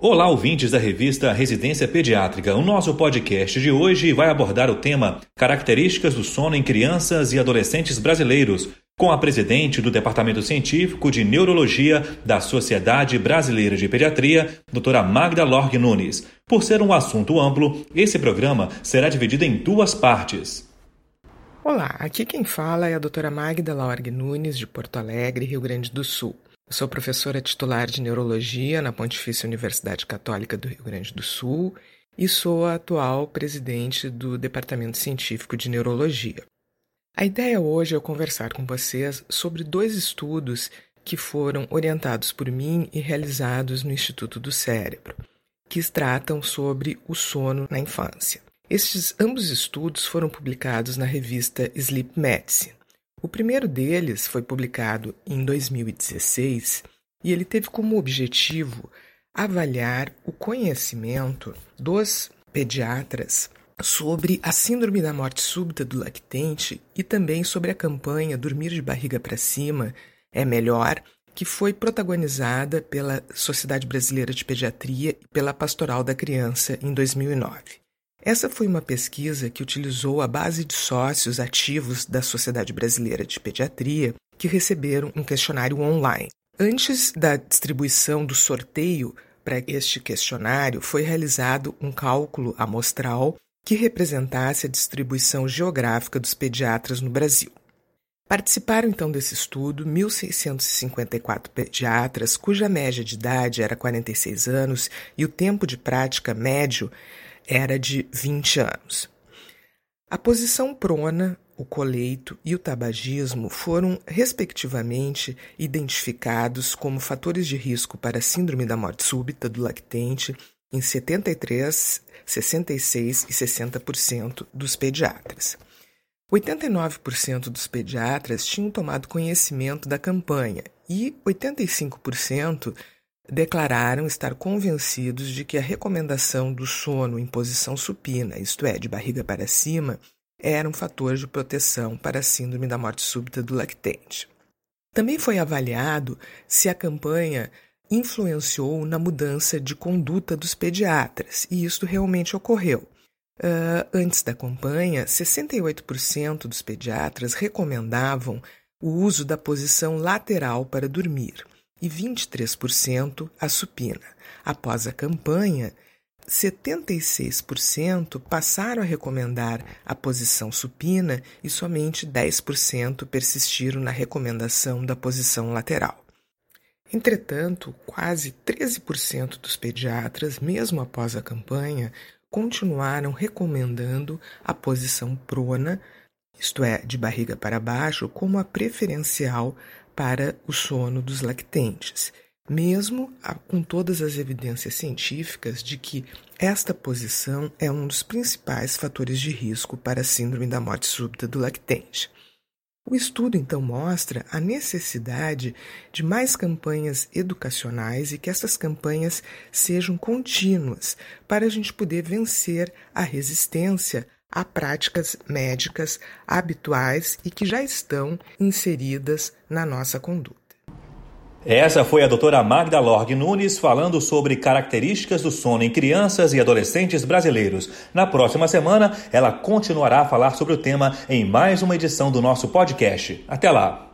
Olá, ouvintes da revista Residência Pediátrica. O nosso podcast de hoje vai abordar o tema Características do sono em crianças e adolescentes brasileiros, com a presidente do Departamento Científico de Neurologia da Sociedade Brasileira de Pediatria, doutora Magda Lorg Nunes. Por ser um assunto amplo, esse programa será dividido em duas partes. Olá, aqui quem fala é a doutora Magda Lorg Nunes, de Porto Alegre, Rio Grande do Sul. Eu sou professora titular de Neurologia na Pontifícia Universidade Católica do Rio Grande do Sul e sou a atual presidente do Departamento Científico de Neurologia. A ideia hoje é conversar com vocês sobre dois estudos que foram orientados por mim e realizados no Instituto do Cérebro, que tratam sobre o sono na infância. Estes ambos estudos foram publicados na revista Sleep Medicine. O primeiro deles foi publicado em 2016 e ele teve como objetivo avaliar o conhecimento dos pediatras sobre a síndrome da morte súbita do lactente e também sobre a campanha Dormir de Barriga para Cima é Melhor, que foi protagonizada pela Sociedade Brasileira de Pediatria e pela Pastoral da Criança em 2009. Essa foi uma pesquisa que utilizou a base de sócios ativos da Sociedade Brasileira de Pediatria que receberam um questionário online. Antes da distribuição do sorteio para este questionário, foi realizado um cálculo amostral que representasse a distribuição geográfica dos pediatras no Brasil. Participaram então desse estudo 1.654 pediatras, cuja média de idade era 46 anos e o tempo de prática médio era de 20 anos. A posição prona, o coleito e o tabagismo foram, respectivamente, identificados como fatores de risco para a síndrome da morte súbita do lactente em 73, 66 e 60% dos pediatras. 89% dos pediatras tinham tomado conhecimento da campanha e 85% declararam estar convencidos de que a recomendação do sono em posição supina, isto é, de barriga para cima, era um fator de proteção para a síndrome da morte súbita do lactente. Também foi avaliado se a campanha influenciou na mudança de conduta dos pediatras, e isso realmente ocorreu. Uh, antes da campanha, 68% dos pediatras recomendavam o uso da posição lateral para dormir e 23% a supina. Após a campanha, 76% passaram a recomendar a posição supina e somente 10% persistiram na recomendação da posição lateral. Entretanto, quase 13% dos pediatras, mesmo após a campanha, continuaram recomendando a posição prona, isto é, de barriga para baixo, como a preferencial para o sono dos lactentes, mesmo com todas as evidências científicas de que esta posição é um dos principais fatores de risco para a síndrome da morte súbita do lactente. O estudo então mostra a necessidade de mais campanhas educacionais e que essas campanhas sejam contínuas para a gente poder vencer a resistência a práticas médicas habituais e que já estão inseridas na nossa conduta. Essa foi a doutora Magda Lorg Nunes falando sobre características do sono em crianças e adolescentes brasileiros. Na próxima semana, ela continuará a falar sobre o tema em mais uma edição do nosso podcast. Até lá!